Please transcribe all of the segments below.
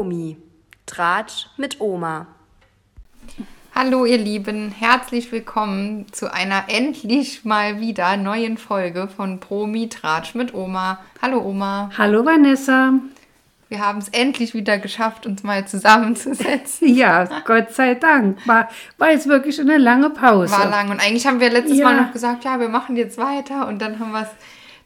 Promi. Tratsch mit Oma. Hallo ihr Lieben, herzlich willkommen zu einer endlich mal wieder neuen Folge von Promi Tratsch mit Oma. Hallo Oma. Hallo Vanessa. Wir haben es endlich wieder geschafft, uns mal zusammenzusetzen. Ja, Gott sei Dank. War, war jetzt wirklich eine lange Pause. War lang. Und eigentlich haben wir letztes Ja. Mal noch gesagt, ja, wir machen jetzt weiter. Und dann haben wir es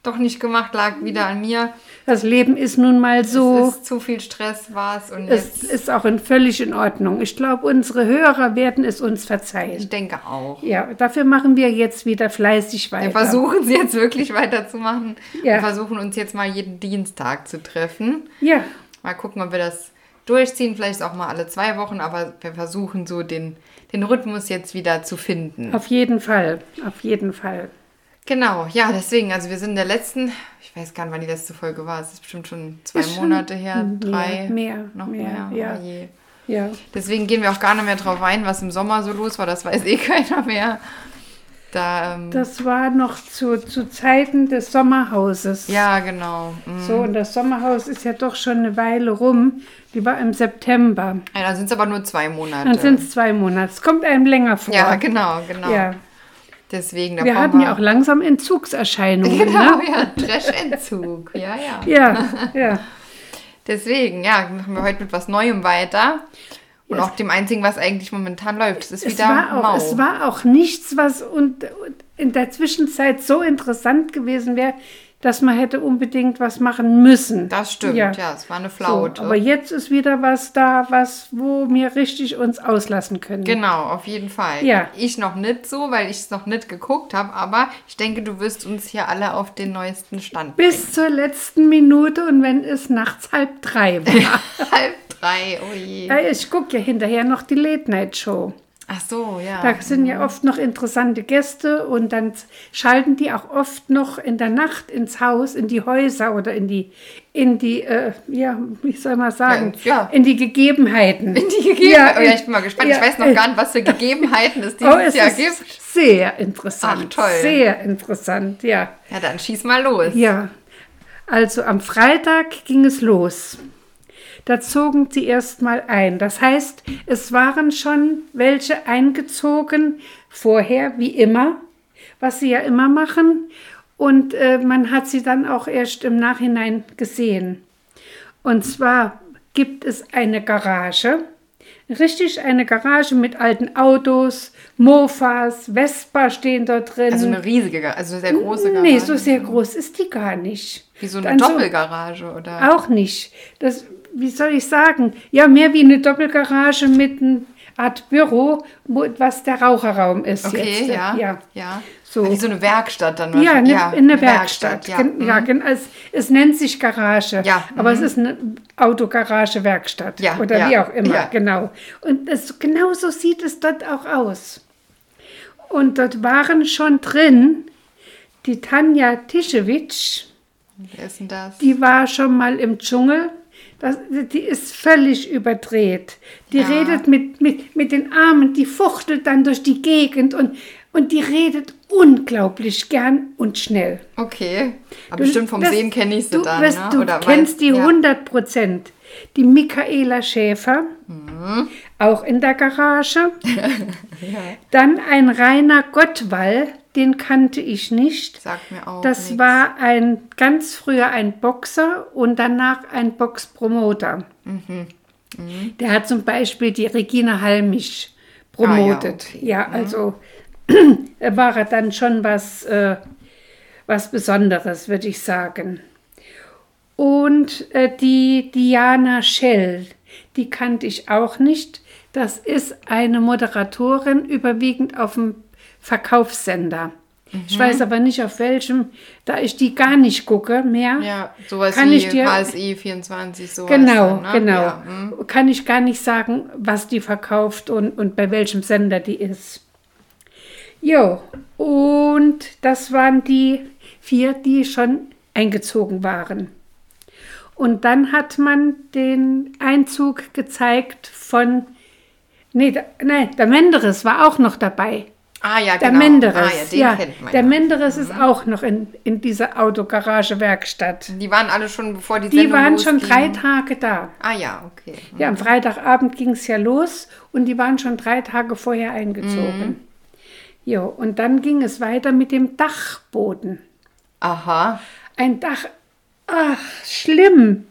doch nicht gemacht, lag wieder an mir. Das Leben ist nun mal so. Es ist zu viel Stress war es. Und Es jetzt, ist auch in völlig in Ordnung. Ich glaube, unsere Hörer werden es uns ich verzeihen. denke auch. Ja, dafür machen wir jetzt wieder fleißig weiter. Wir versuchen es jetzt wirklich weiterzumachen. Ja. Wir versuchen uns jetzt mal jeden Dienstag zu treffen. Ja, Mal gucken, ob wir das durchziehen. Vielleicht auch mal alle zwei Wochen, aber wir versuchen so den, den Rhythmus jetzt wieder zu finden. auf jeden Fall. Auf jeden Fall. Genau, ja, deswegen, also wir sind in der letzten, ich weiß gar nicht, wann die letzte Folge war. Es ist bestimmt schon zwei Ist schon Monate her, mehr, drei, mehr, noch mehr, mehr. ja. Oh. Ja. Deswegen gehen wir auch gar nicht mehr drauf ein, was im Sommer so los war. Das weiß eh keiner mehr. Da, ähm, Das war noch zu, zu Zeiten des Sommerhauses. ja, genau. Mhm. So, und das Sommerhaus ist ja doch schon eine Weile rum. Die war im September. Ja, dann sind es aber nur zwei Monate. Dann sind es zwei Monate. Es kommt einem länger vor. ja, genau, genau. Ja. Deswegen, Wir hatten ja auch langsam Entzugserscheinungen. Genau, Ne? ja, Trash-Entzug. Ja, ja. Ja, ja. Deswegen, ja, machen wir heute mit was Neuem weiter. Und auch dem einzigen, was eigentlich momentan läuft. Es ist Es wieder war, auch, mau. es war auch nichts, was und, und in der Zwischenzeit so interessant gewesen wäre, dass man hätte unbedingt was machen müssen. das stimmt, ja. es war eine So, Flaute. aber jetzt ist wieder was da, was, wo wir richtig uns auslassen können. genau, auf jeden Fall. Ja. Ich noch nicht so, weil ich es noch nicht geguckt habe, aber ich denke, du wirst uns hier alle auf den neuesten Stand Bis zur letzten Minute und wenn es nachts halb drei war. bringen. Halb drei, oh je. Ja, ich gucke ja hinterher noch die Late Night Show. Ach so, ja. Da sind ja oft noch interessante Gäste und dann schalten die auch oft noch in der Nacht ins Haus, in die Häuser oder in die, in die, äh, ja, wie soll man sagen, Ja, ja. in die Gegebenheiten. In die Gegebenheiten. oh, ja, ich bin mal gespannt. ja, ich weiß noch gar nicht, was für Gegebenheiten es Oh, dieses es Jahr ist gibt. sehr interessant. Ach, toll. Sehr interessant, ja. Ja, dann schieß mal los. Ja, also am Freitag ging es los. Da zogen sie erstmal ein. Das heißt, es waren schon welche eingezogen, vorher, wie immer, was sie ja immer machen. Und äh, man hat sie dann auch erst im Nachhinein gesehen. Und zwar gibt es eine Garage, richtig eine Garage mit alten Autos, Mofas, Vespa stehen dort drin. Also eine riesige, also sehr große Garage. Nee, so sehr groß ist die gar nicht. Wie so eine Doppelgarage, oder? auch nicht. Das, wie soll ich sagen? Ja, mehr wie eine Doppelgarage mit einer Art Büro, wo, was der Raucherraum ist. Okay, jetzt. ja. ja. ja. So. Wie so eine Werkstatt dann Ja, wahrscheinlich. ne, in der Werkstatt. ja. Gen- ja, mhm. es, es nennt sich Garage, Ja, aber mhm. es ist eine Autogarage-Werkstatt Ja, oder ja, wie auch immer, ja. genau. Und es, genau so sieht es dort auch aus. Und dort waren schon drin die Tanja Tischewitsch, Wer ist denn das? die war schon mal im Dschungel. Das, die ist völlig überdreht. Die Ja. redet mit, mit, mit den Armen, die fuchtelt dann durch die Gegend und, und die redet unglaublich gern und schnell. Okay. Aber Du- bestimmt vom das- Sehen kenne ich sie du, dann, weißt, ne? Du Oder kennst die ja. 100 Prozent. Die Michaela Schäfer, Mhm. auch in der Garage. Dann ein Rainer Gottwall, den kannte ich nicht. Sagt mir auch Das nix. war ein ganz früher ein Boxer und danach ein Boxpromoter. Mhm. Der hat zum Beispiel die Regina Halmich promotet. Ah, ja, ja, okay. Mhm. also war er dann schon was, äh, was Besonderes, würde ich sagen. Und äh, die Diana Schell, die kannte ich auch nicht. Das ist eine Moderatorin, überwiegend auf dem Verkaufssender. Ich weiß aber nicht auf welchem, da ich die gar nicht gucke mehr. Ja, sowas Kann wie ich dir- HSI 24, sowas. Genau, dann, ne? genau. Ja, hm. Kann ich gar nicht sagen, was die verkauft und, und bei welchem Sender die ist. Jo, und das waren die vier, die schon eingezogen waren. Und dann hat man den Einzug gezeigt von, nee, da, nein, der Menderes war auch noch dabei. Ah ja, Der genau. Menderes. Ah, ja, den ja, kennt man der ja. Mhm. Menderes ist auch noch in, in dieser Autogarage-Werkstatt. Die waren alle schon, bevor die Die Sendung waren schon losging. drei Tage da. Ah ja, okay. Ja, am Freitagabend ging es ja los und die waren schon drei Tage vorher eingezogen. Mhm. Jo, und dann ging es weiter mit dem Dachboden. Aha. Ein Dach, ach, schlimm.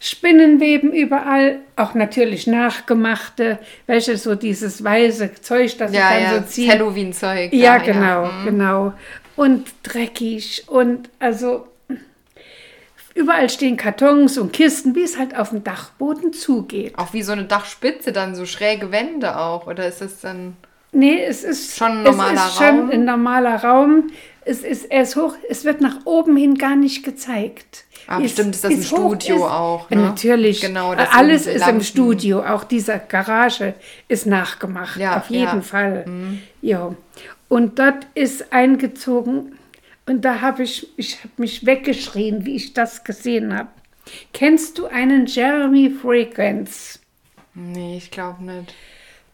Spinnenweben überall, auch natürlich nachgemachte, welche so dieses weiße Zeug, das Ja, sie dann ja, so das ziehen. Halloween-Zeug. Ja, genau, genau. Und dreckig und also überall stehen Kartons und Kisten, wie es halt auf dem Dachboden zugeht. Auch wie so eine Dachspitze, dann so schräge Wände auch. Oder ist das dann. Nee, es ist Schon ein normaler es ist schon Raum? ein normaler Raum. Es ist, er ist hoch, es wird nach oben hin gar nicht gezeigt. Ah, Es bestimmt ist das im hoch Studio auch, Ja, ne? Natürlich. Genau, das Alles ist Lampen. im Studio. Auch dieser Garage ist nachgemacht. Ja, auf jeden ja. Mhm. Fall. Ja. Und dort ist eingezogen. Und da habe ich, ich habe mich weggeschrien, wie ich das gesehen habe. Kennst du einen Jeremy Fragrance? Nee, ich glaube nicht.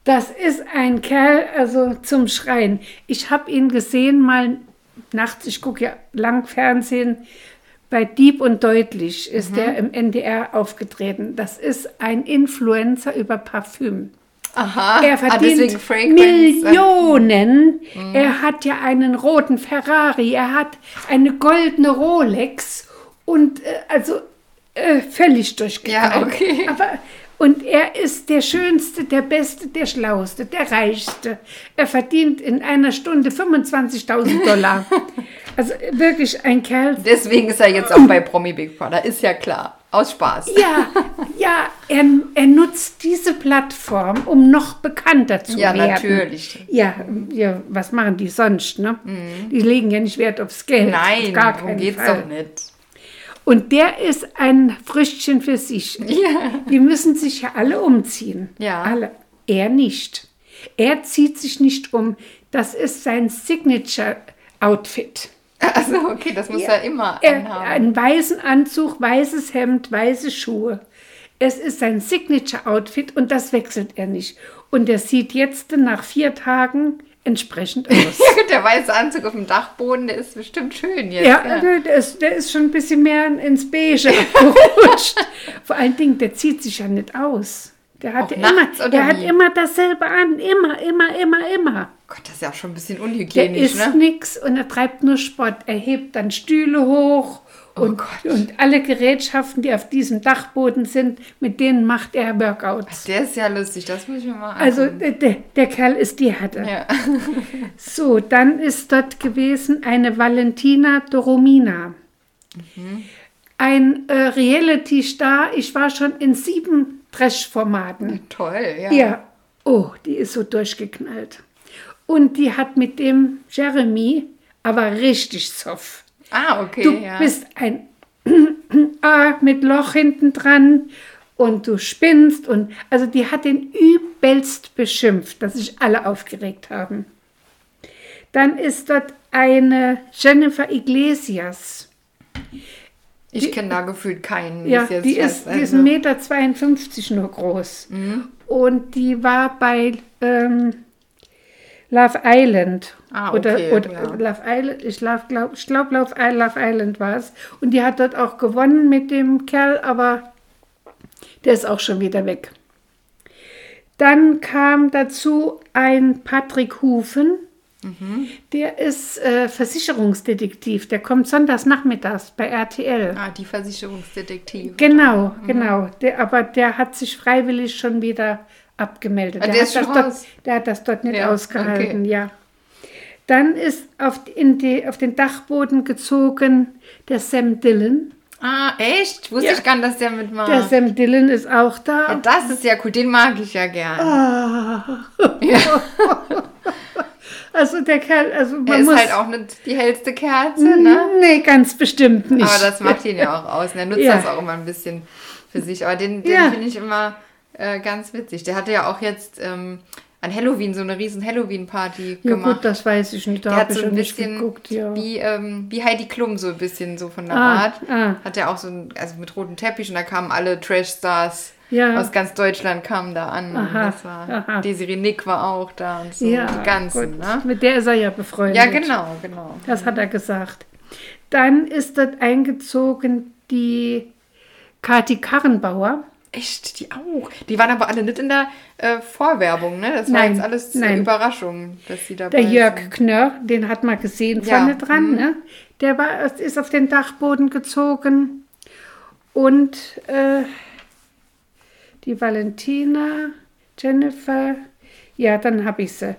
Das ist ein Kerl, also zum Schreien. Ich habe ihn gesehen mal nachts, ich gucke ja lang Fernsehen, bei Dieb und Deutlich ist Mhm. der im NDR aufgetreten. Das ist ein Influencer über Parfüm. Aha. Er ah, verdient Fragrance. Mhm. Millionen. Er hat ja einen roten Ferrari, er hat eine goldene Rolex und äh, also äh, völlig durchgeknallt. Ja, okay. Aber und er ist der Schönste, der Beste, der Schlauste, der Reichste. Er verdient in einer Stunde 25.000 Dollar. also wirklich ein Kerl. Deswegen ist er jetzt auch bei Promi Big Brother. Ist ja klar. Aus Spaß. Ja, ja, er, er nutzt diese Plattform, um noch bekannter zu Ja, werden. natürlich. Ja, ja, was machen die sonst, ne? Die legen ja nicht Wert aufs Geld. Mhm. Nein, darum geht's Fall. doch nicht. Und der ist ein Früchtchen für sich. Die müssen sich ja alle umziehen. Ja. Alle. Er nicht. Er zieht sich nicht um. Das ist sein Signature-Outfit. Also, okay, das muss er immer Er, anhaben. einen weißen Anzug, weißes Hemd, weiße Schuhe. Es ist sein Signature-Outfit und das wechselt er nicht. Und er sieht jetzt nach vier Tagen entsprechend aus. Ja, gut, der weiße Anzug auf dem Dachboden, der ist bestimmt schön jetzt. Ja, Der, der, ist, der ist schon ein bisschen mehr ins Beige abgerutscht. Vor allen Dingen, der zieht sich ja nicht aus. Der hat, ja immer, der hat immer dasselbe an. Immer, immer, immer, immer. Gott, das ist ja auch schon ein bisschen Der unhygienisch, isst ne? nix und er treibt nur Sport. Er hebt dann Stühle hoch und, Oh Gott. und alle Gerätschaften, die auf diesem Dachboden sind, mit denen macht er Workouts. Der ist ja lustig, das muss ich mir mal Also angucken. der, der, der Kerl ist die Härte. Ja. So, dann ist dort gewesen eine Valentina Doromina. Ein äh, Reality-Star. Ich war schon in sieben Trash-Formaten. Toll, ja. Ja. Oh, die ist so durchgeknallt. Und die hat mit dem Jeremy aber richtig soft. Ah, okay, Du ja. bist ein A mit Loch hinten dran und du spinnst und also die hat den übelst beschimpft, dass sich alle aufgeregt haben. Dann ist dort eine Jennifer Iglesias. ich kenne da gefühlt keinen. Ja, die ist, die ist Also, 1,52 Meter nur groß. Und die war bei ähm, Love Island. Ah, oder okay, oder ja. Love Island, ich glaube, glaub, ich glaub, Love, Love Island war es. Und die hat dort auch gewonnen mit dem Kerl, aber der ist auch schon wieder weg. Dann kam dazu ein Patrick Hufen. Mhm. Der ist äh, Versicherungsdetektiv. Der kommt sonntags nachmittags bei RTL. Ah, die Versicherungsdetektive. Genau, Mhm. genau. Der, aber der hat sich freiwillig schon wieder abgemeldet. Ah, der, der hat dort, der hat das dort nicht Ja, ausgehalten, okay. ja. Dann ist auf, in die, auf den Dachboden gezogen der Sam Dillon. Ah, echt? Wusste Ja. ich gar nicht, dass der mitmacht. Der Sam Dillon ist auch da. ja, das ist ja cool, den mag ich ja gern. Ah. Also der Kerl, also man er ist muss... halt auch nicht die hellste Kerze, ne? Nee, ganz bestimmt nicht. Aber das macht ihn ja auch aus. Und er nutzt Ja. das auch immer ein bisschen für sich. Aber den, den Ja. finde ich immer äh, ganz witzig. Der hatte ja auch jetzt ähm, an Halloween so eine riesen Halloween-Party ja gemacht. gut, das weiß ich nicht, da der habe hat ich so ein bisschen geguckt. Ja. wie, ähm, wie Heidi Klum so ein bisschen so von der Ah, Art. ah. Hat er auch so ein, also mit rotem Teppich und da kamen alle Trash-Stars Ja. aus ganz Deutschland kamen da an. Aha, Das war, aha. Desiree Nick war auch da und so. Ja, die ganzen, ne? Mit der ist er ja befreundet. Ja, genau, genau. Das hat er gesagt. Dann ist dort eingezogen die Kati Karrenbauer. Echt, die auch. Die waren aber alle nicht in der äh, Vorwerbung, ne? Das war Nein, jetzt alles nein. eine Überraschung, dass sie dabei Der Jörg sind. Knörr, den hat man gesehen Ja, vorne dran, mhm. ne? Der war, ist auf den Dachboden gezogen. Und äh, die Valentina, Jennifer, ja, dann habe ich sie.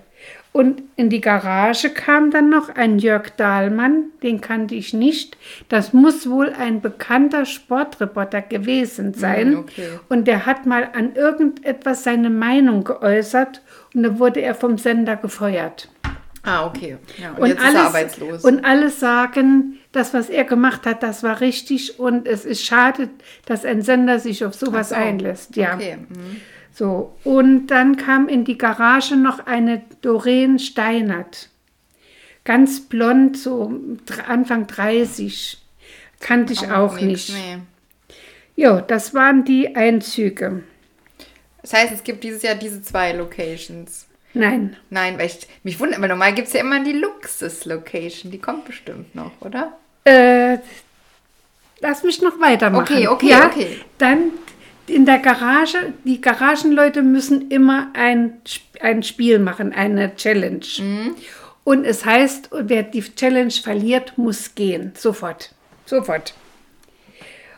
Und in die Garage kam dann noch ein Jörg Dahlmann, den kannte ich nicht. Das muss wohl ein bekannter Sportreporter gewesen sein. Mm, okay. Und der hat mal an irgendetwas seine Meinung geäußert und da wurde er vom Sender gefeuert. Ah, okay. Ja, und, jetzt ist er arbeitslos. Und alle sagen, das, was er gemacht hat, das war richtig und es ist schade, dass ein Sender sich auf sowas so. einlässt. Ja. Okay. mhm. So, und dann kam in die Garage noch eine Doreen Steinert. Ganz blond, so Anfang 30. Kannte ich auch, nix, nicht. Nee. Jo, das waren die Einzüge. Das heißt, es gibt dieses Jahr diese zwei Locations. Nein, Nein, weil ich mich wundere, weil normal gibt es ja immer die Luxus-Location. Die kommt bestimmt noch, oder? äh, lass mich noch weitermachen. Okay, okay, ja, okay. Dann in der Garage, die Garagenleute müssen immer ein, ein Spiel machen, eine Challenge. Mhm. Und es heißt, wer die Challenge verliert, muss gehen. Sofort. Sofort.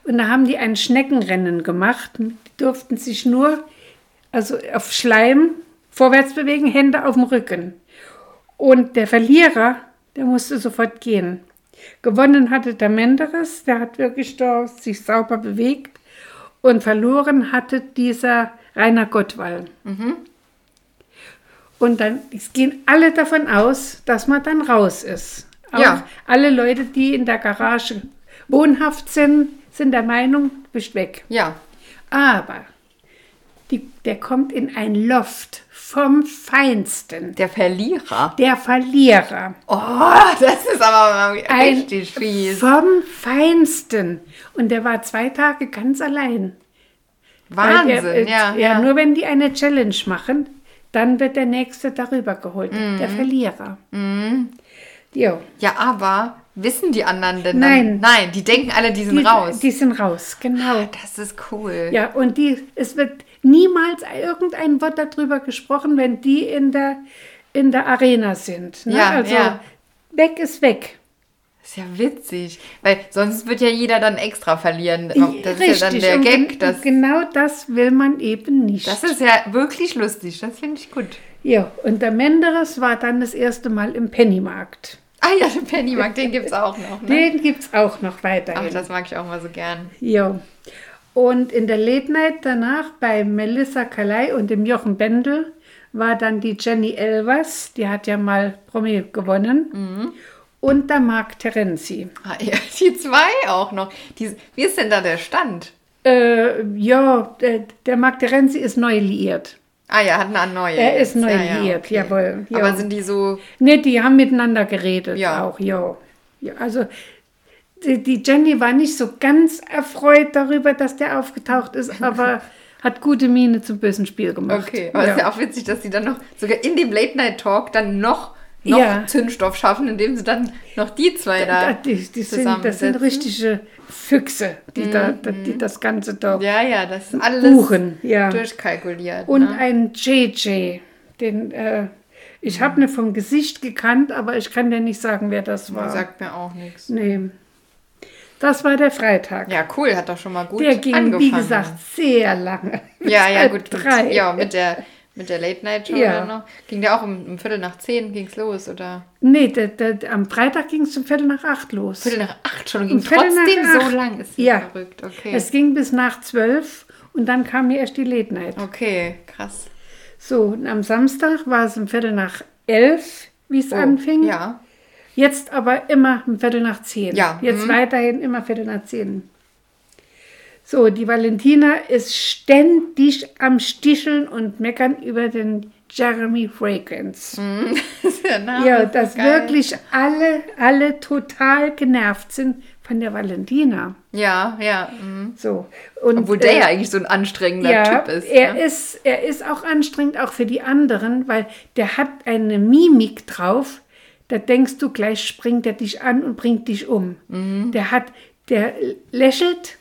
Und da haben die ein Schneckenrennen gemacht. Die durften sich nur also auf Schleim vorwärts bewegen, Hände auf dem Rücken. Und der Verlierer, der musste sofort gehen. Gewonnen hatte der Menderes, der hat wirklich da sich sauber bewegt. Und verloren hatte dieser Rainer Gottwall. Und dann es gehen alle davon aus, dass man dann raus ist. Auch Ja. alle Leute, die in der Garage wohnhaft sind, sind der Meinung, du bist weg. Ja. Aber die, der kommt in ein Loft vom Feinsten. Der Verlierer. Der Verlierer. Oh, das ist aber Ein richtig fies. Vom Feinsten. Und der war zwei Tage ganz allein. Wahnsinn, er, äh, ja, ja. ja. Nur wenn die eine Challenge machen, dann wird der Nächste darüber geholt. Mhm. Der Verlierer. Jo. Ja, aber wissen die anderen denn Nein. dann? Nein, die denken alle, die sind Die, raus. die sind raus, genau. das ist cool. Ja, und die, es wird niemals irgendein Wort darüber gesprochen, wenn die in der, in der Arena sind. Ne? Ja, also ja. weg ist weg. Das ist ja witzig. Weil sonst wird ja jeder dann extra verlieren. Das ist ja dann der Gag. gen- Das, genau das will man eben nicht. das ist ja wirklich lustig. Das finde ich gut. ja, und der Menderes war dann das erste Mal im Pennymarkt. Ah ja, den Pennymarkt, den gibt es auch noch. Ne? Den gibt es auch noch Ach, weiterhin. das mag ich auch mal so gern. Ja. Und in der Late Night danach bei Melissa Kalei und dem Jochen Bendel war dann die Jenny Elvers, die hat ja mal Promi gewonnen, Mhm. und der Marc Terenzi. Ah, ja, die zwei auch noch. Die, wie ist denn da der Stand? Äh, ja, der, der Marc Terenzi ist neu liiert. Ah ja, hat eine neue. Er ist neu Ja, ja, liiert, okay. jawohl. Ja. Aber sind die so. Ne, die haben miteinander geredet Ja. auch, ja. ja also die, Jenny war nicht so ganz erfreut darüber, dass der aufgetaucht ist, aber hat gute Miene zum bösen Spiel gemacht. Okay, aber es ist ja auch witzig, dass sie dann noch sogar in dem Late-Night-Talk dann noch, noch Ja. Zündstoff schaffen, indem sie dann noch die zwei da. Da, die, die sind, das sind richtige Füchse, die, da, da, die das Ganze da Ja, ja, das ist alles buchen. Ja. durchkalkuliert. Und ne? ein JJ, den äh, ich habe ne vom Gesicht gekannt, aber ich kann dir nicht sagen, wer das war. sagt mir auch nichts. Nee. Das war der Freitag. Ja, cool, hat doch schon mal gut der ging, angefangen. wie gesagt, sehr lange. Ja, ja, gut. Drei. Mit, ja, mit der, mit der Late-Night-Show Ja. dann noch. Ging der auch um, um Viertel nach zehn ging's los, oder? Nee, der, der, am Freitag ging es um Viertel nach acht los. Viertel nach acht schon und ging Um Viertel nach trotzdem acht. so lang. Ist Ja. verrückt, okay. Es ging bis nach zwölf und dann kam mir erst die Late Night. okay, krass. So, und am Samstag war es um Viertel nach elf, wie es Oh, anfing. Ja. Jetzt aber immer um Viertel nach zehn. Ja, Jetzt mhm. weiterhin immer Viertel nach zehn. So, die Valentina ist ständig am Sticheln und meckern über den Jeremy Fragrance. Der Name Ja, so dass geil. wirklich alle, alle total genervt sind von der Valentina. Ja, ja. mhm. So. Und, Obwohl der äh, ja eigentlich so ein anstrengender ja, Typ ist. Er ne? ist, er ist auch anstrengend, auch für die anderen, weil der hat eine Mimik drauf, da denkst du, gleich springt er dich an und bringt dich um. Mhm. Der hat, der lächelt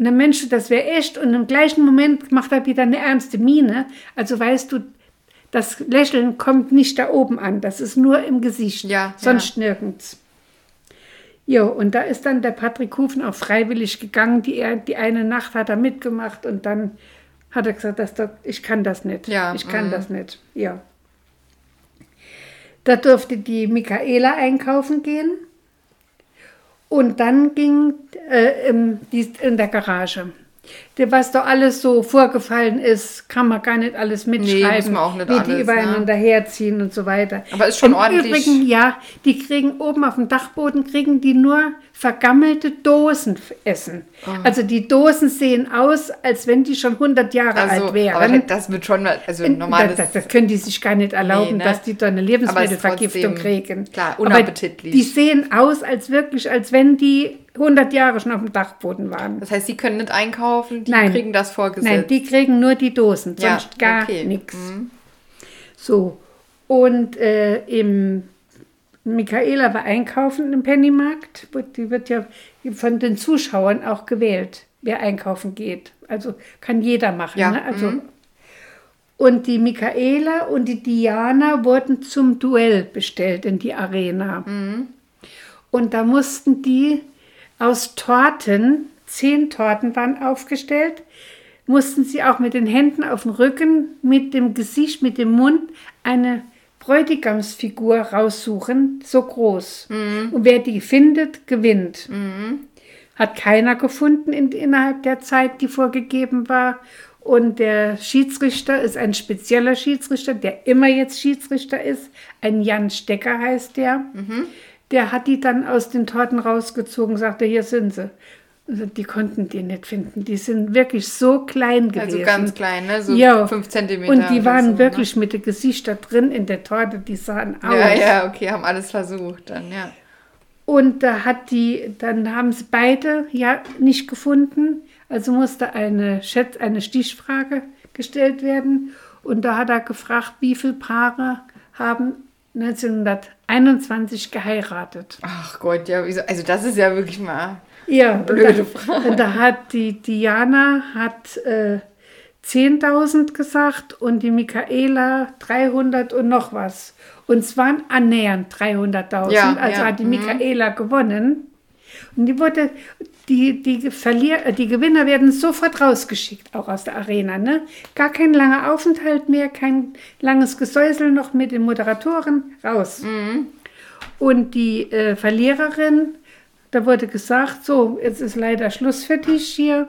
und dann Mensch, das wäre echt und im gleichen Moment macht er wieder eine ernste Miene. Also weißt du, das Lächeln kommt nicht da oben an, das ist nur im Gesicht, Ja, sonst nirgends. Jo, und da ist dann der Patrick Hufen auch freiwillig gegangen. Die, die eine Nacht hat er mitgemacht und dann hat er gesagt, das, ich kann das nicht. Ja, ich kann mhm. das nicht. Ja. Da durfte die Michaela einkaufen gehen. Und dann ging äh, in der Garage. Was da alles so vorgefallen ist, kann man gar nicht alles mitschreiben, man auch nicht wie alles, die ne? übereinander herziehen und so weiter. Aber ist schon Im ordentlich- Übrigen, ja, die kriegen oben auf dem Dachboden kriegen die nur vergammelte Dosen essen. Also die Dosen sehen aus, als wenn die schon 100 Jahre also, alt wären. aber das wird schon, mal- also normales. das, das, das können die sich gar nicht erlauben, Nee, ne? dass die da eine Lebensmittelvergiftung Aber trotzdem, kriegen. klar, Aber unappetitlich. Die sehen aus, als wirklich, als wenn die 100 Jahre schon auf dem Dachboden waren. das heißt, sie können nicht einkaufen, die Nein. kriegen das vorgesetzt. Nein, die kriegen nur die Dosen, Ja, sonst gar okay. nichts. Mhm. So, und äh, im Michaela war einkaufen im Pennymarkt. Die wird ja von den Zuschauern auch gewählt, wer einkaufen geht. Also kann jeder machen. Ja, Ne? Also, Und die Michaela und die Diana wurden zum Duell bestellt in die Arena. Und da mussten die aus Torten, zehn Torten waren aufgestellt, mussten sie auch mit den Händen auf dem Rücken, mit dem Gesicht, mit dem Mund eine Bräutigamsfigur raussuchen, so groß. Und wer die findet, gewinnt. Hat keiner gefunden in, innerhalb der Zeit, die vorgegeben war. Und der Schiedsrichter ist ein spezieller Schiedsrichter, der immer jetzt Schiedsrichter ist. Ein Jan Stecker heißt der. Der hat die dann aus den Torten rausgezogen, sagte, hier sind sie. Also die konnten die nicht finden. Die sind wirklich so klein gewesen. Also ganz klein, ne? So ja. fünf Zentimeter. Und die waren so, ne? wirklich mit dem Gesicht da drin in der Torte, die sahen aus. Ja, ja, okay, haben alles versucht dann, ja. Und da hat die, dann haben sie beide ja nicht gefunden. Also musste eine, Schätz, eine Stichfrage gestellt werden. Und da hat er gefragt, wie viele Paare haben 1921 geheiratet. Ach Gott, ja, wieso? Also das ist ja wirklich mal. Ja, Blöde und da, Und da hat die Diana hat äh, 10.000 gesagt und die Michaela 300 und noch was. Und es waren annähernd 300.000. Ja, also ja, hat die mhm. Michaela gewonnen. Die wurde, die, die, Verlier, äh, die Gewinner werden sofort rausgeschickt, auch aus der Arena. Ne? Gar kein langer Aufenthalt mehr, kein langes Gesäusel noch mit den Moderatoren, raus. Mhm. Und die äh, Verliererin, da wurde gesagt, so, jetzt ist leider Schluss für dich hier,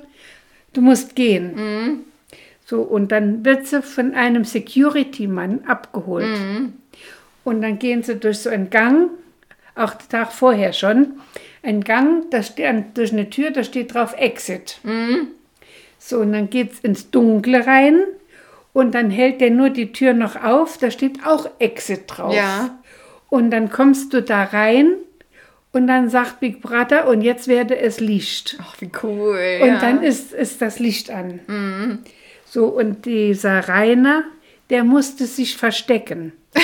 du musst gehen. Mhm. So, und dann wird sie von einem Security-Mann abgeholt. Mhm. Und dann gehen sie durch so einen Gang, auch den Tag vorher schon, ein Gang, da steht durch eine Tür, da steht drauf Exit. Mhm. So, und dann geht es ins Dunkle rein und dann hält der nur die Tür noch auf, da steht auch Exit drauf. Ja. Und dann kommst du da rein und dann sagt Big Brother, und jetzt werde es Licht. Ach, wie cool. Und ja. Mhm. dann ist, ist das Licht an. So, und dieser Rainer, der musste sich verstecken,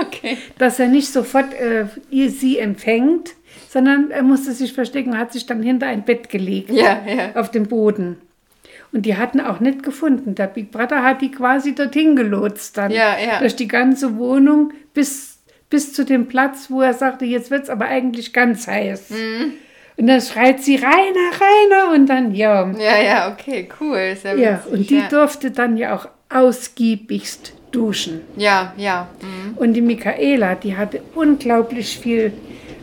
Okay. dass er nicht sofort äh, ihr, sie empfängt, sondern er musste sich verstecken und hat sich dann hinter ein Bett gelegt, Ja, ja. auf dem Boden. Und die hatten auch nicht gefunden. Der Big Brother hat die quasi dorthin gelotst dann. Ja. Durch die ganze Wohnung bis, bis zu dem Platz, wo er sagte, jetzt wird es aber eigentlich ganz heiß. Mhm. Und dann schreit sie, Rainer, Rainer. Und dann, ja. Ja, ja, okay, cool. Ja, Ja, witzig, und die ja. durfte dann ja auch ausgiebigst duschen. Ja, ja. Mhm. Und die Michaela, die hatte unglaublich viel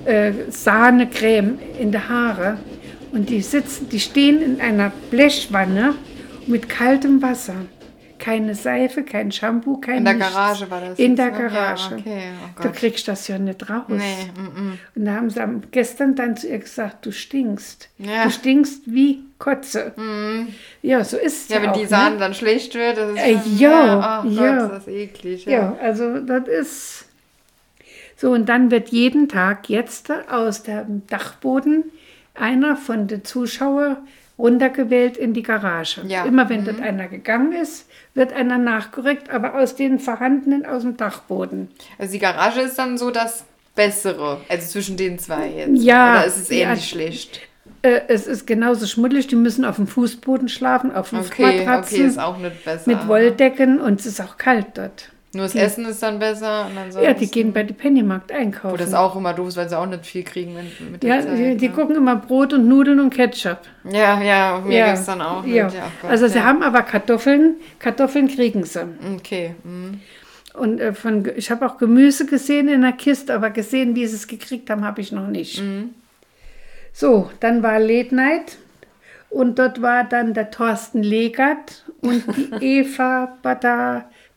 äh, Sahnecreme in der Haare. Und die sitzen, die stehen in einer Blechwanne mit kaltem Wasser. keine Seife, kein Shampoo, kein In der nichts. Garage war das In der ne? Ja, Garage. okay. Oh du kriegst das ja nicht raus. Nee, mm, mm. Und da haben sie gestern dann zu ihr gesagt, du stinkst. Ja. Du stinkst wie Kotze. Ja, so ist es Ja, wenn auch, die ne? Sahne dann schlecht wird, das ist Äh, schon- ja, oh ja. Gott, das ist eklig. Ja, also das ist so. Und dann wird jeden Tag jetzt aus dem Dachboden einer von den Zuschauern runtergewählt in die Garage. Ja. Immer wenn dort einer gegangen ist, wird einer nachgerückt, aber aus den vorhandenen aus dem Dachboden. Also die Garage ist dann so das Bessere, also zwischen den zwei jetzt. Ja, Oder ist es ähnlich ja. schlecht? Äh, es ist genauso schmuddelig, die müssen auf dem Fußboden schlafen, auf Okay, Luftmatratzen okay, ist auch nicht besser. mit Wolldecken und es ist auch kalt dort. Nur das Essen ist dann besser und ansonsten, Ja, die gehen bei der Pennymarkt einkaufen. Wo das auch immer doof ist, weil sie auch nicht viel kriegen mit, mit der ja, Zeit. die, die ne? gucken immer Brot und Nudeln und Ketchup. ja, ja, mir ja. gestern auch. Ja. Mit, ja, Gott, also sie ja. haben aber Kartoffeln, Kartoffeln kriegen sie. Okay. mhm. Und äh, von, ich habe auch Gemüse gesehen in der Kiste, aber gesehen, wie sie es gekriegt haben, habe ich noch nicht. Mhm. So, dann war Late Night und dort war dann der Thorsten Legert und die Eva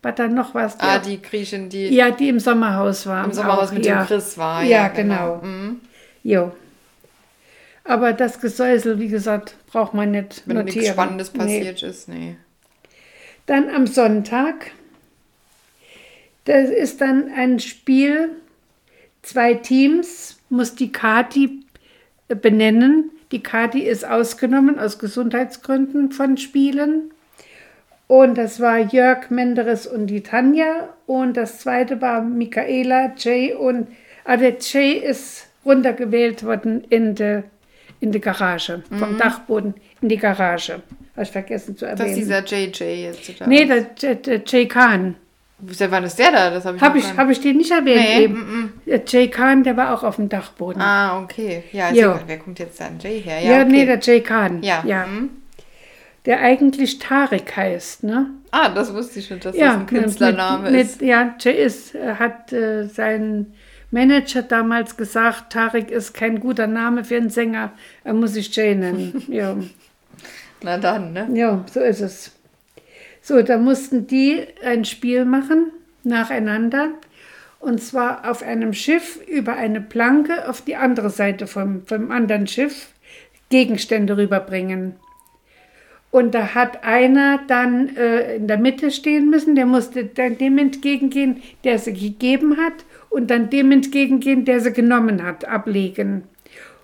Bada, Bada noch was. Ah, auch- die Griechin, die ja, die im Sommerhaus war. im Sommerhaus auch, mit ja. dem Chris war. Ja, genau. Mhm. Jo. Aber das Gesäusel, wie gesagt, braucht man nicht Wenn notieren. nichts Spannendes Nee. passiert ist, nee. Dann am Sonntag, das ist dann ein Spiel, zwei Teams, muss die Kati äh, benennen. Die Kati ist ausgenommen aus Gesundheitsgründen von Spielen. Und das war Jörg Menderes und die Tanja. Und das zweite war Michaela, Jay und. Der Jay ist runtergewählt worden in die, in die Garage, vom Dachboden in die Garage. Habe ich vergessen zu Das erwähnen. ist dieser JJ jetzt. Oder Nee, der, der, Jay Khan. Wann ist der da? Das habe ich noch ich, hab ich den nicht erwähnt Nee, eben. Der Jay Khan, der war auch auf dem Dachboden. Ah, okay. Ja, also, wer kommt jetzt da an Jay her? ja, okay. nee, der Jay Khan. Ja. ja. mhm. Der eigentlich Tarek heißt, ne? Ah, das wusste ich nicht, dass ja, das ein Künstlername mit, ist. Mit, ja, Jay ist, äh, hat äh, sein Manager damals gesagt, Tarek ist kein guter Name für einen Sänger, er muss sich Jay nennen. ja. Na dann, ne? Ja, so ist es. So, da mussten die ein Spiel machen, nacheinander. Und zwar auf einem Schiff über eine Planke auf die andere Seite vom, vom anderen Schiff Gegenstände rüberbringen. Und da hat einer dann äh, in der Mitte stehen müssen, der musste dann dem entgegengehen, der sie gegeben hat, und dann dem entgegengehen, der sie genommen hat, ablegen.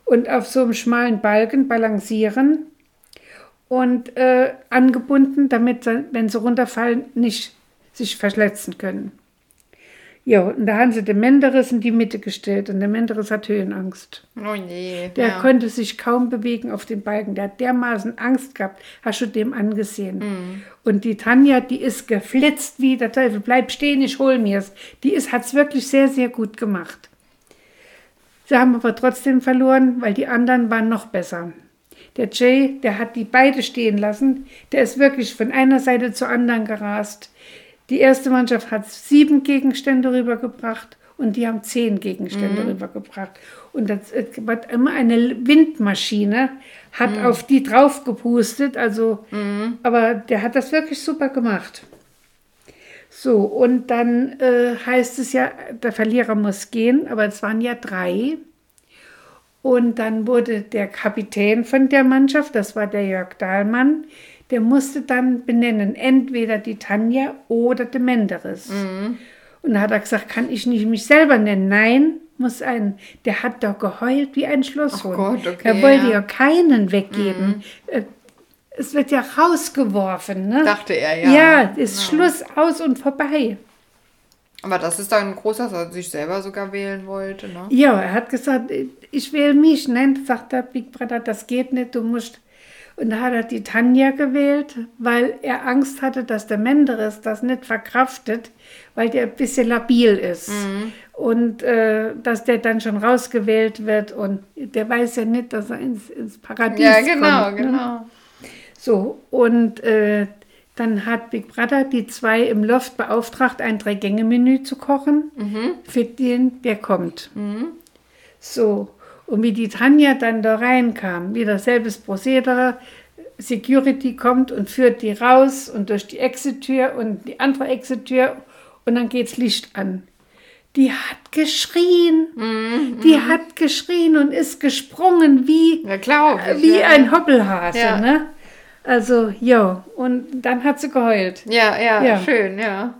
Und auf so einem schmalen Balken balancieren und äh, angebunden, damit, wenn sie runterfallen, nicht sich verletzen können. Ja, und da haben sie den Menderes in die Mitte gestellt und der Menderes hat Höhenangst. Oh je. Der ja. konnte sich kaum bewegen auf den Balken. Der hat dermaßen Angst gehabt, hast du dem angesehen. Mhm. Und die Tanja, die ist geflitzt wie der Teufel. Bleib stehen, ich hol mir's. Die hat es wirklich sehr, sehr gut gemacht. Sie haben aber trotzdem verloren, weil die anderen waren noch besser. Der Jay, der hat die beide stehen lassen. Der ist wirklich von einer Seite zur anderen gerast. Die erste Mannschaft hat sieben Gegenstände rübergebracht und die haben zehn Gegenstände rübergebracht. Und das war immer eine Windmaschine, hat auf die drauf gepustet. Also, aber der hat das wirklich super gemacht. So, und dann äh, heißt es ja, der Verlierer muss gehen, aber es waren ja drei. Und dann wurde der Kapitän von der Mannschaft, das war der Jörg Dahlmann, der musste dann benennen, entweder die Tanja oder der Menderes. Und da hat er gesagt, kann ich nicht mich selber nennen? Nein, muss ein. Der hat doch geheult wie ein Schlusshund. Gott, okay, er wollte ja. ja, keinen weggeben. Äh, Es wird ja rausgeworfen, ne? Dachte er, ja. Ja, ist Schluss aus und vorbei. Aber das ist dann groß, dass er sich selber sogar wählen wollte, ne? Ja, er hat gesagt, ich wähle mich. Nein, sagt der Big Brother, das geht nicht, du musst. Und da hat er die Tanja gewählt, weil er Angst hatte, dass der Menderes das nicht verkraftet, weil der ein bisschen labil ist. Und äh, dass der dann schon rausgewählt wird und der weiß ja nicht, dass er ins, ins Paradies Ja, genau, kommt. ne? genau. So, und äh, dann hat Big Brother die zwei im Loft beauftragt, ein Drei-Gänge-Menü zu kochen für den, der kommt. So, und wie die Tanja dann da reinkam, wieder selbes Prozedere, Security kommt und führt die raus und durch die Exit-Tür und die andere Exit-Tür und dann geht's Licht an. Die hat geschrien, Mhm, die hat geschrien und ist gesprungen wie, Ja, glaube ich. wie ja. ein Hoppelhase. Ja. Ne? Also, ja, und dann hat sie geheult. Ja, ja, Ja. schön, ja.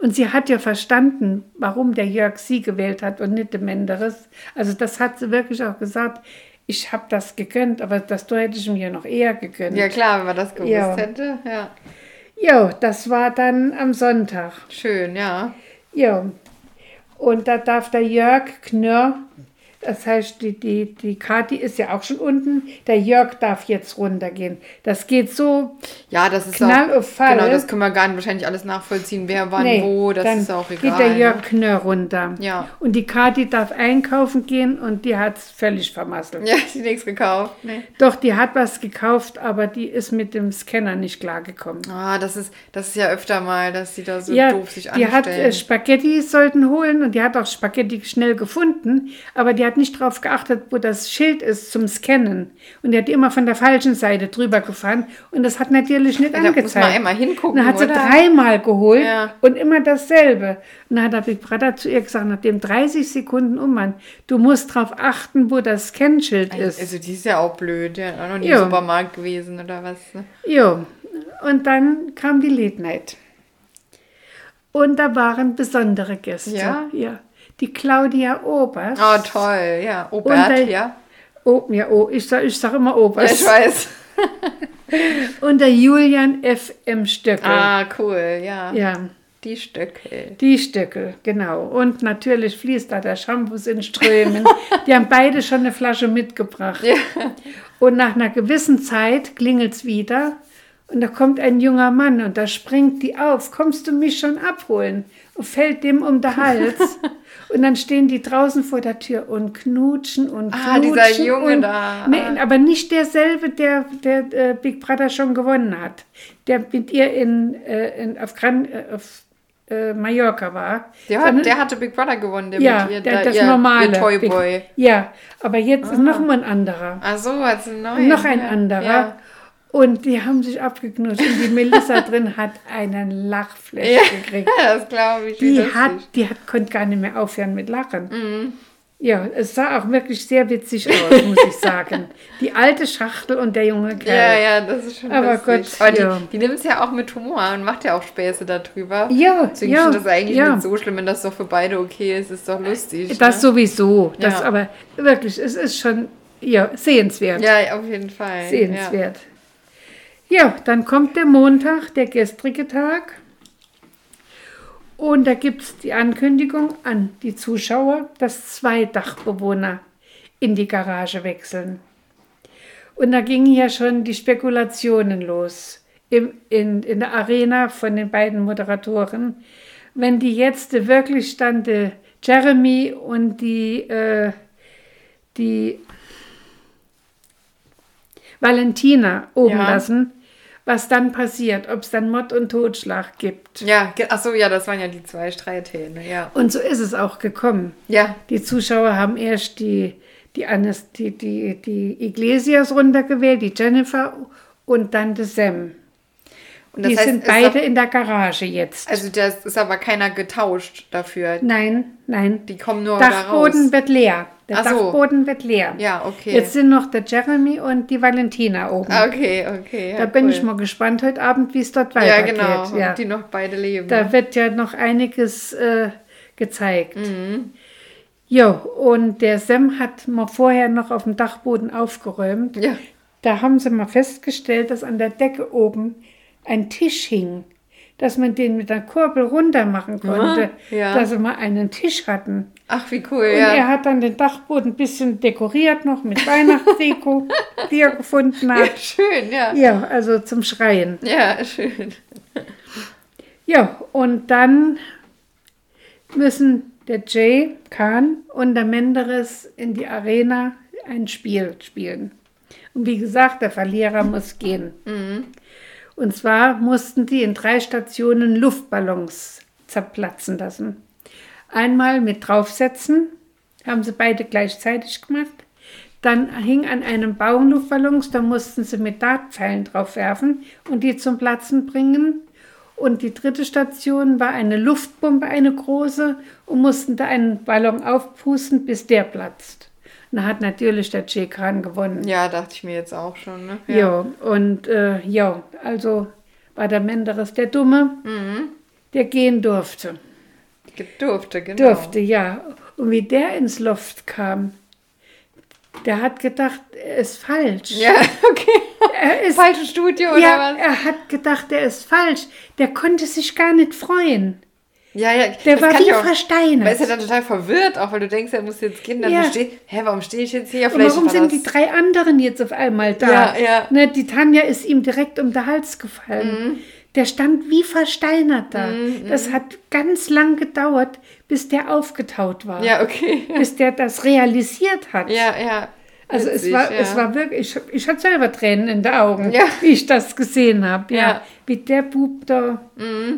Und sie hat ja verstanden, warum der Jörg sie gewählt hat und nicht der Menderes. Also das hat sie wirklich auch gesagt. Ich habe das gegönnt, aber das Tor hätte ich mir noch eher gegönnt. Ja, klar, wenn man das gewusst Ja. hätte. Ja, Jo, das war dann am Sonntag. schön, ja. Jo. Und da darf der Jörg Knörr, das heißt, die, die, die Kathi ist ja auch schon unten, der Jörg darf jetzt runtergehen. Das geht so, Ja, das ist Knall auch. auf Fall. Genau, das können wir gar nicht wahrscheinlich alles nachvollziehen, wer wann nee, wo, das ist auch egal. geht der Jörg ne? Knörr runter. Ja. Und die Kathi darf einkaufen gehen und die hat es völlig vermasselt. Ja, die nichts gekauft. Nee. Doch, die hat was gekauft, aber die ist mit dem Scanner nicht klargekommen. Ah, das ist, das ist ja öfter mal, dass die da so ja, doof sich die anstellen. hat äh, Spaghetti sollten holen und die hat auch Spaghetti schnell gefunden, aber die hat nicht darauf geachtet, wo das Schild ist zum Scannen. Und die hat immer von der falschen Seite drüber gefahren und das hat natürlich nicht Ja, da muss angezeigt. man einmal hingucken, Und dann hat sie oder? dreimal geholt Ja. und immer dasselbe. Und dann hat der Big Brother zu ihr gesagt, nachdem 30 Sekunden um waren, du musst darauf achten, wo das Scanschild ist. Also die ist ja auch blöd, ja. Auch noch nie Ja. im Supermarkt gewesen oder was. ne? Jo, und dann kam die Late Night. Und da waren besondere Gäste. Ja? ja. Die Claudia Oberst. Oh, toll, ja. Obert, der- ja. Oh, ja, oh, ich sag, ich sag immer Ja, Oberst. ich weiß. und der Julian F.M. Stöckel. Ah, cool, ja. Ja, Die Stöckel. die Stöckel, genau. Und natürlich fließt da der Shampoos in Strömen. die haben beide schon eine Flasche mitgebracht. Ja. Und nach einer gewissen Zeit klingelt's wieder und da kommt ein junger Mann und da springt die auf. Kommst du mich schon abholen? Und fällt dem um den Hals. und dann stehen die draußen vor der Tür und knutschen und knutschen. Ah, dieser Junge und, da. Nee, aber nicht derselbe, der, der äh, Big Brother schon gewonnen hat. Der mit ihr in, äh, in, auf, Gran, äh, auf äh, Mallorca war. Der, hat, der hatte Big Brother gewonnen, der ja, mit ihr, der, da, das ihr, normale. Ihr Toy Big- Boy. Ja, aber jetzt ist noch mal ein anderer. Ach so, also neu. Noch ein ja. anderer. Ja. Und die haben sich abgeknutscht. Und die Melissa drin hat einen Lachflash Ja. gekriegt. das glaube ich. Die hat, die hat, konnte gar nicht mehr aufhören mit Lachen. Mhm. Ja, es sah auch wirklich sehr witzig aus, muss ich sagen. Die alte Schachtel und der junge Kerl. Ja, ja, das ist schon Aber lustig. Gott, Aber ja. die, die nimmt es ja auch mit Humor und macht ja auch Späße darüber. Ja, Deswegen ja, ich das eigentlich ja. nicht so schlimm, wenn das doch für beide okay ist. Ist doch lustig. Das ne? sowieso. Das Ja. aber wirklich, es ist schon ja, sehenswert. Ja, auf jeden Fall. Sehenswert. Ja. dann kommt der Montag, der gestrige Tag. Und da gibt es die Ankündigung an die Zuschauer, dass zwei Dachbewohner in die Garage wechseln. Und da gingen ja schon die Spekulationen los im, in, in der Arena von den beiden Moderatoren. Wenn die jetzt wirklich die Jeremy und die, äh, die Valentina oben Ja. lassen, was dann passiert, ob es dann Mord und Totschlag gibt. Ja, ach so, ja, das waren ja die zwei Streithähne, ja. Und so ist es auch gekommen. Ja, Die Zuschauer haben erst die, die, Anas- die, die, die Iglesias runtergewählt, die Jennifer und dann die Sam. und Die heißt, sind beide in der Garage jetzt. also das ist aber keiner getauscht dafür. nein, nein. Die kommen nur da Dachboden raus. wird leer. Der Ach so. Dachboden wird leer. Ja, okay. Jetzt sind noch der Jeremy und die Valentina oben. Ah, okay, okay. Ja, da bin cool. ich mal gespannt heute Abend, wie es dort Ja, weitergeht. genau. ob Ja. Die noch beide leben. Da wird ja noch einiges äh, gezeigt. Mhm. Jo, und der Sam hat mal vorher noch auf dem Dachboden aufgeräumt. ja. Da haben sie mal festgestellt, dass an der Decke oben ein Tisch hing, dass man den mit der Kurbel runter machen konnte, ja. dass sie mal einen Tisch hatten. Ach, wie cool, Und ja. er hat dann den Dachboden ein bisschen dekoriert noch mit Weihnachtsdeko, die er gefunden ja. hat. Schön, ja. Ja, also zum Schreien. Ja, schön. Ja, und dann müssen der Jay, Khan und der Menderes in die Arena ein Spiel spielen. Und wie gesagt, der Verlierer muss gehen. Und zwar mussten die in drei Stationen Luftballons zerplatzen lassen. Einmal mit draufsetzen, haben sie beide gleichzeitig gemacht. Dann hing an einem Baum Luftballons, da mussten sie mit Dartpfeilen drauf werfen und die zum Platzen bringen. Und die dritte Station war eine Luftbombe, eine große, und mussten da einen Ballon aufpusten, bis der platzt. Und da hat natürlich der Chekan gewonnen. Ja, dachte ich mir jetzt auch schon. Ne? Ja, und äh, ja, also war der Menderes der Dumme, der gehen durfte. Durfte, genau. Durfte, ja. Und wie der ins Loft kam, der hat gedacht, er ist falsch. Ja, okay. Er ist, Falsches Studio oder ja, was? er hat gedacht, er ist falsch. Der konnte sich gar nicht freuen. Ja, ja. Der das war wie auch- versteinert. Weil ist ja dann total verwirrt, auch weil du denkst, er muss jetzt gehen. Dann Ja. steht, hä, warum stehe ich jetzt hier? Und Vielleicht warum war sind die drei anderen jetzt auf einmal da? Ja, ja. Ne, die Tanja ist ihm direkt um den Hals gefallen. Mhm. Der stand wie versteinert da. Das hat ganz lang gedauert, bis der aufgetaut war. Ja, okay. Bis der das realisiert hat. Ja, ja. Also es war, ja. es war wirklich, ich, ich hatte selber Tränen in den Augen, Ja. wie ich das gesehen habe. Ja. Ja. Mhm. Wie der Bub da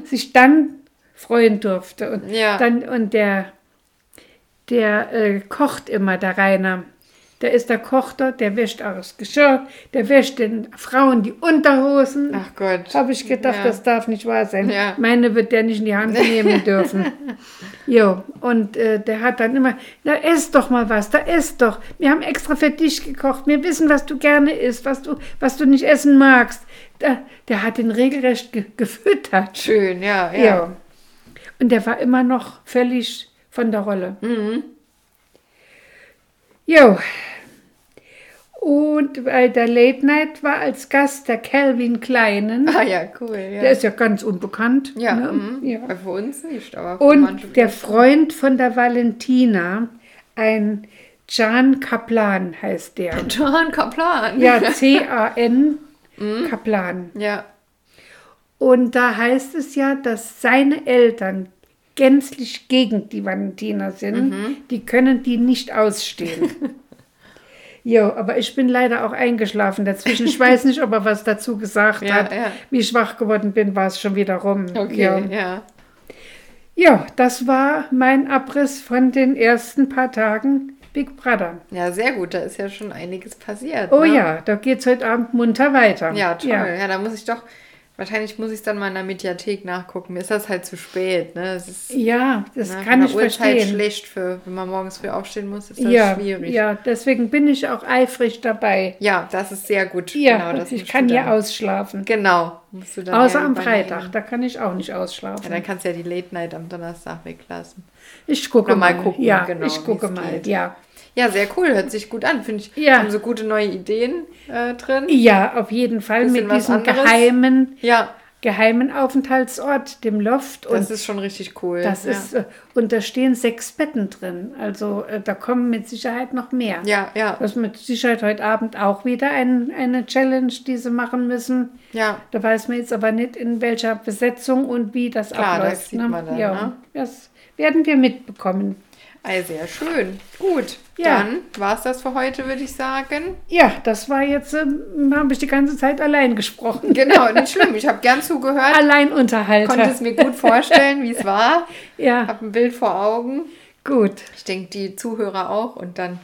sich dann freuen durfte. Und, Ja. dann, und der, der äh, kocht immer, der Rainer. Der ist der Kochter, der wäscht auch das Geschirr, der wäscht den Frauen die Unterhosen. Ach Gott. Habe ich gedacht, Ja. das darf nicht wahr sein. Ja. Meine wird der nicht in die Hand nehmen dürfen. jo, und äh, der hat dann immer, na ess doch mal was, da ess doch. Wir haben extra für dich gekocht. Wir wissen, was du gerne isst, was du, was du nicht essen magst. Da, der hat ihn regelrecht ge gefüttert. Schön, ja, ja. Ja. Und der war immer noch völlig von der Rolle. Mhm. Jo. Und bei der Late Night war als Gast der Calvin Kleinen. Ah ja, cool. Ja, Der ist ja ganz unbekannt. ja, ne? mhm. ja. Für uns nicht, aber für Und der. Freund von der Valentina, ein Can Kaplan heißt der. John Kaplan. Ja, C-A-N Mhm. Kaplan. Ja. Und da heißt es ja, dass seine Eltern gänzlich gegen die Valentina sind. Mhm. Die können die nicht ausstehen. Jo, aber ich bin leider auch eingeschlafen dazwischen. Ich weiß nicht, ob er was dazu gesagt Ja, hat. ja. Wie ich wach geworden bin, war es schon wieder rum. Okay, Ja. ja. Ja, das war mein Abriss von den ersten paar Tagen Big Brother. Ja, sehr gut. Da ist ja schon einiges passiert. Oh ne? ja, da geht's heute Abend munter weiter. Ja, toll. Ja, Ja. da muss ich doch, wahrscheinlich muss ich es dann mal in der Mediathek nachgucken. Mir ist das halt zu spät. Ne? Es ist ja das ne, kann ich Uhrzeit verstehen. schlecht, für, wenn man morgens früh aufstehen muss, ist das Ja, schwierig. ja, deswegen bin ich auch eifrig dabei. Ja, das ist sehr gut. Ja, genau, das ich kann ja dann- ausschlafen. Genau. Musst du dann Außer ja am. Freitag, da kann ich auch nicht Ja, ausschlafen. dann kannst du ja die Late Night am Donnerstag weglassen. ich gucke mal mal. gucken, ja, genau, ich gucke mal. geht. Ja. Ja, sehr cool. Hört sich gut an. Finde ich, Ja. haben so gute neue Ideen äh, drin. ja, auf jeden Fall Bisschen mit diesem anderes. geheimen, Ja, geheimen Aufenthaltsort, dem Loft. das und ist schon richtig cool. das ja. ist, äh, und da stehen sechs Betten drin. Also äh, da kommen mit Sicherheit noch mehr. Ja, ja, Das ist mit Sicherheit heute Abend auch wieder ein, eine Challenge, die sie machen müssen. ja. Da weiß man jetzt aber nicht, in welcher Besetzung und wie das Klar, das abläuft. sieht ne? man dann, ja, ne? Das werden wir mitbekommen. Also sehr schön. Gut, Ja. dann war es das für heute, würde ich sagen. Ja, das war jetzt, ähm, habe ich die ganze Zeit allein gesprochen. Genau, nicht schlimm. Ich habe gern zugehört, Alleinunterhalter. konnte es mir gut vorstellen, wie es war. ja, Habe ein Bild vor Augen. gut. Ich denke, die Zuhörer auch. Und dann,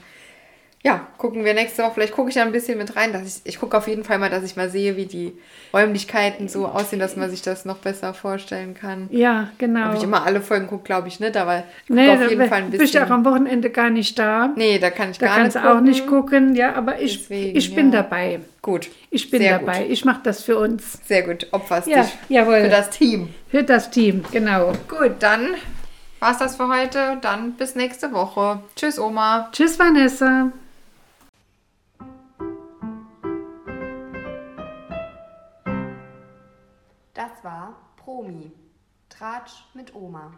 ja, gucken wir nächste Woche. Vielleicht gucke ich da ein bisschen mit rein. Dass ich ich gucke auf jeden Fall mal, dass ich mal sehe, wie die Räumlichkeiten so aussehen, dass man sich das noch besser vorstellen kann. Ja, genau. Ob ich immer alle Folgen gucke, glaube ich nicht, aber ich nee, auf da jeden Fall ein bist du auch bisschen. am Wochenende gar nicht da. Nee, da kann ich da gar kannst nicht du auch gucken. nicht gucken. Ja, aber ich, Deswegen, ich bin ja. dabei. Gut. Ich bin Sehr dabei. Gut. Ich mache das für uns. Sehr gut. Opferst Ja, dich jawohl. für das Team. Für das Team, genau. Gut, dann war es das für heute. Dann bis nächste Woche. Tschüss, Oma. Tschüss, Vanessa. Das war Promi. Tratsch mit Oma.